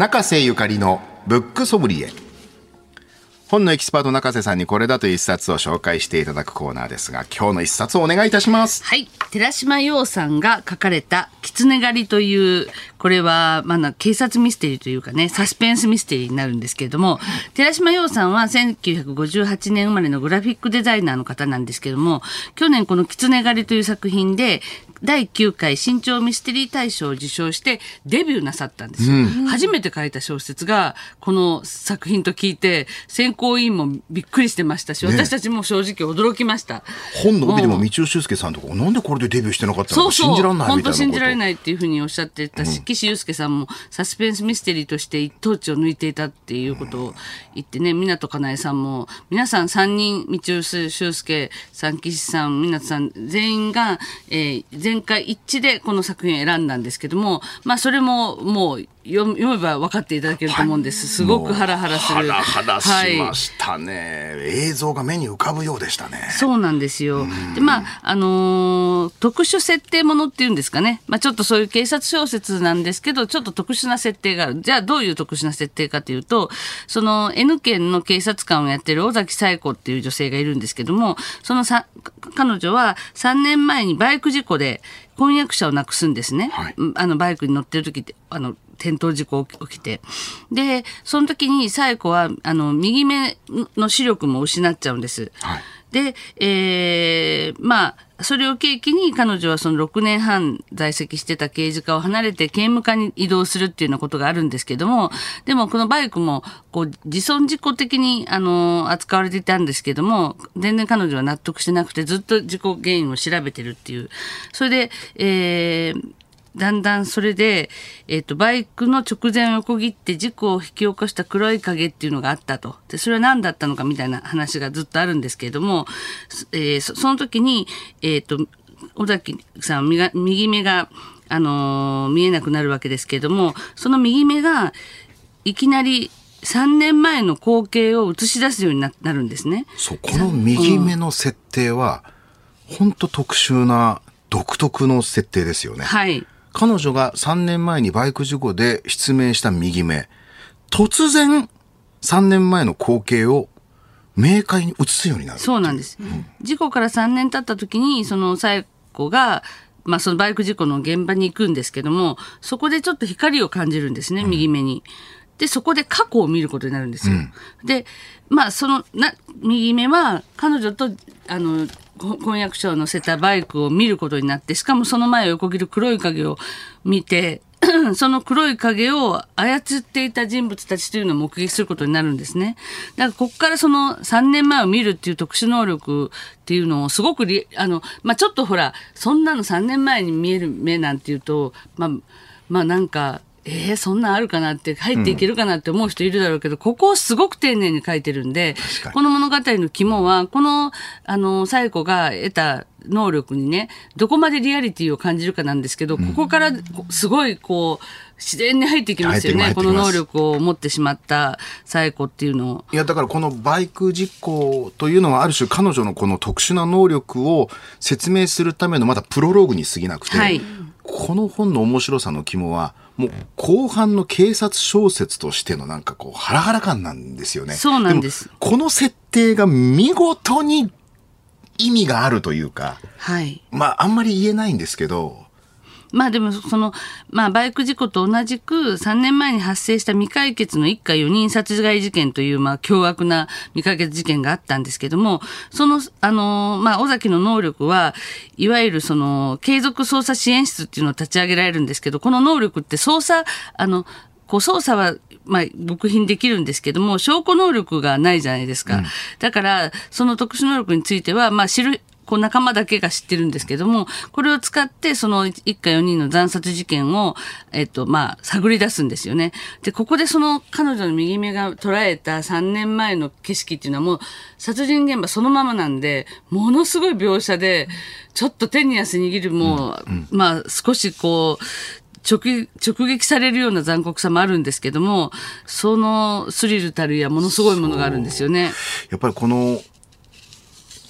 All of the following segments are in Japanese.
中瀬ゆかりのブックソムリエ。本のエキスパート中瀬さんにこれだという一冊を紹介していただくコーナーですが今日の一冊をお願いいたします。はい。寺島洋さんが書かれた「狐狩り」というこれは、まあ、警察ミステリーというかねサスペンスミステリーになるんですけれども寺島洋さんは1958年生まれのグラフィックデザイナーの方なんですけども去年この「狐狩り」という作品で第9回新潮ミステリー大賞を受賞してデビューなさったんですよ、うん、初めて書いた小説がこの作品と聞いて選考委員もびっくりしてましたし、ね、私たちも正直驚きました。本の帯でも道尾修介さんとかなんでこれでデビューしてなかったのか信じられない本当信じられないっていうふうにおっしゃってたし、うん、岸優介さんもサスペンスミステリーとして一等地を抜いていたっていうことを言ってね湊かなえさんも皆さん3人道尾修介さん岸さん湊さん全員が、えー、全会一致でこの作品を選んだんですけども、まあ、それももう読めば分かっていただけると思うんです。すごくハラハラする。ハラハラしましたね、はい、映像が目に浮かぶようでしたね。そうなんですよ。で、まあ、あのー、特殊設定ものっていうんですかね。まあ、ちょっとそういう警察小説なんですけど、ちょっと特殊な設定がある。じゃあ、どういう特殊な設定かというと、その N 県の警察官をやってる尾崎紗子っていう女性がいるんですけども、そのさ、彼女は3年前にバイク事故で婚約者を亡くすんですね。はい、あの、バイクに乗ってる時って、あの、転倒事故起きて。で、その時に紗子は、あの、右目の視力も失っちゃうんです。はい、で、えー、まあ、それを契機に彼女はその6年半在籍してた刑事課を離れて刑務課に移動するっていうようなことがあるんですけども、でもこのバイクもこう自損事故的にあの扱われていたんですけども、全然彼女は納得してなくてずっと事故原因を調べてるっていう。それで、えー、だんだんそれで、えっ、ー、と、バイクの直前を横切って事故を引き起こした黒い影っていうのがあったと。で、それは何だったのかみたいな話がずっとあるんですけれども、えー、その時に、えっ、ー、と、尾崎さん右目が、あのー、見えなくなるわけですけれども、その右目が、いきなり3年前の光景を映し出すようになるんですね。そう、この右目の設定は、本当特殊な独特の設定ですよね。はい。彼女が3年前にバイク事故で失明した右目、突然3年前の光景を明快に映すようになるそうなんです、うん、事故から3年経った時にその紗子がまあ、そのバイク事故の現場に行くんですけどもそこでちょっと光を感じるんですね、右目に。でそこで過去を見ることになるんですよ。うん、でまあそのな右目は彼女とあの婚約者を乗せたバイクを見ることになって、しかもその前を横切る黒い影を見て、その黒い影を操っていた人物たちというのを目撃することになるんですね。だからここからその3年前を見るっていう特殊能力っていうのをすごくあの、まあ、ちょっとほら、そんなの3年前に見える目なんていうと、まあ、まあなんか、えー、そんなんあるかなって入っていけるかなって思う人いるだろうけど、うん、ここをすごく丁寧に書いてるんでこの物語の肝はこのあの紗子が得た能力にねどこまでリアリティを感じるかなんですけど、ここからすごいこう自然に入ってきますよねこの能力を持ってしまった紗子っていうのを。いやだからこのバイク事故というのはある種彼女のこの特殊な能力を説明するためのまだプロローグに過ぎなくて、はい、この本の面白さの肝はもう後半の警察小説としてのなんかこうハラハラ感なんですよね。そうなんです。でこの設定が見事に意味があるというか、はい。まああんまり言えないんですけど、まあでもその、まあ、バイク事故と同じく3年前に発生した未解決の一家4人殺害事件という、まあ、凶悪な未解決事件があったんですけども、その、あの、まあ、尾崎の能力は、いわゆるその、継続捜査支援室っていうのを立ち上げられるんですけど、この能力って捜査、あの、こう捜査は、まあ、極貧できるんですけども、証拠能力がないじゃないですか。うん、だから、その特殊能力については、まあ、知る、こう仲間だけが知ってるんですけども、これを使ってその一家4人の惨殺事件を、えっと、まあ、探り出すんですよね。で、ここでその彼女の右目が捉えた3年前の景色っていうのはもう殺人現場そのままなんで、ものすごい描写で、ちょっと手に汗握るもう、うんうん、まあ、少しこう、直直撃されるような残酷さもあるんですけども、そのスリルたるやものすごいものがあるんですよね。やっぱりこの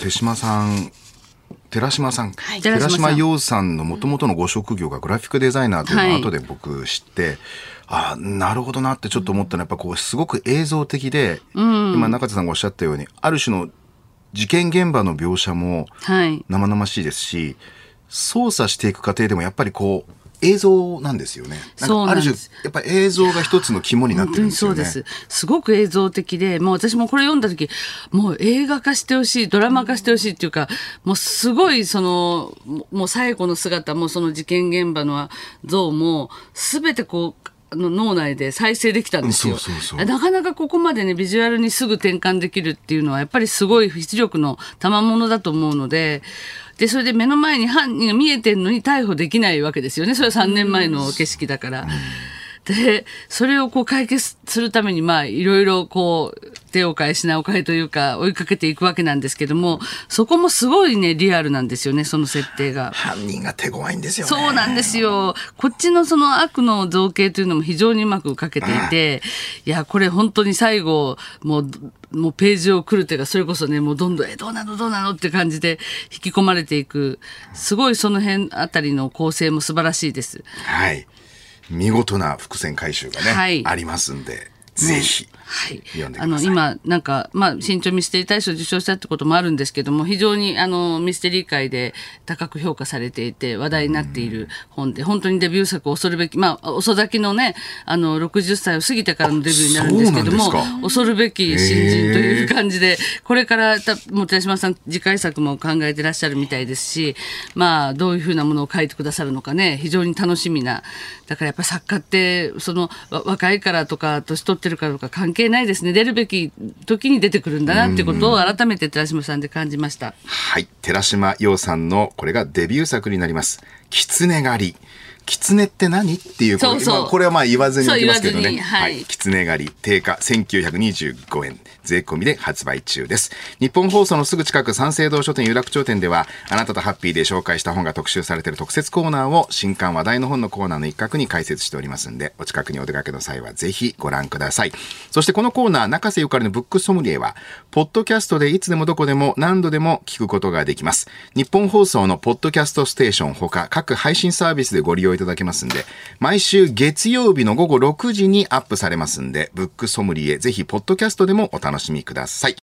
手島さん寺島さん、はい、寺島洋さんのもともとのご職業がグラフィックデザイナーというのを後で僕知って、はい、あなるほどなってちょっと思ったのはやっぱこうすごく映像的で、うん、今中田さんがおっしゃったようにある種の事件現場の描写も生々しいですし、はい、捜査していく過程でもやっぱりこう映像なんですよね。そうある種、やっぱり映像が一つの肝になってるんですよね。そうです。すごく映像的で、もう私もこれ読んだ時、もう映画化してほしい、ドラマ化してほしいっていうか、もうすごいその、もう最後の姿もその事件現場の像も、すべてこう、の脳内で再生できたんですよなかなかここまでねビジュアルにすぐ転換できるっていうのはやっぱりすごい出力の賜物だと思うのでで、それで目の前に犯人が見えてるのに逮捕できないわけですよね。それは3年前の景色だから。で、それをこう解決するために、まあ、いろいろこう、手を変え品を変えというか、追いかけていくわけなんですけども、そこもすごいね、リアルなんですよね、その設定が。犯人が手強いんですよ、ね、そうなんですよ。こっちのその悪の造形というのも非常にうまくかけていて、いや、これ本当に最後、もう、もうページを来るというか、それこそね、もうどんどん、え、どうなの？どうなの？って感じで引き込まれていく、すごいその辺あたりの構成も素晴らしいです。はい。見事な伏線回収がね、はい、ありますんで、ぜひ。はい、あの今なんか、まあ、新潮ミステリー大賞を受賞したってこともあるんですけども非常にあのミステリー界で高く評価されていて話題になっている本で本当にデビュー作恐るべき、まあ、遅咲きのねあの60歳を過ぎてからのデビューになるんですけども恐るべき新人という感じでこれからたも寺島さん次回作も考えてらっしゃるみたいですし、まあ、どういうふうなものを書いてくださるのかね非常に楽しみなだからやっぱり作家ってその若いからとか年取ってるからとか関係係ないですね。出るべき時に出てくるんだなってことを改めて寺島さんで感じました。はい。寺島洋さんのこれがデビュー作になります「狐狩り」狐って何っていうそうそうこれはまあ言わずにおきますけどね。はい。狐狩り定価1925円。税込みで発売中です。日本放送のすぐ近く三省堂書店有楽町店では、あなたとハッピーで紹介した本が特集されている特設コーナーを新刊話題の本のコーナーの一角に解説しておりますんで、お近くにお出かけの際はぜひご覧ください。そしてこのコーナー、中瀬ゆかりのブックソムリエは、ポッドキャストでいつでもどこでも何度でも聞くことができます。日本放送のポッドキャストステーションほか各配信サービスでご利用いただけますんで、毎週月曜日の午後6時にアップされますんで、ブックソムリエ、ぜひポッドキャストでもお楽しみください。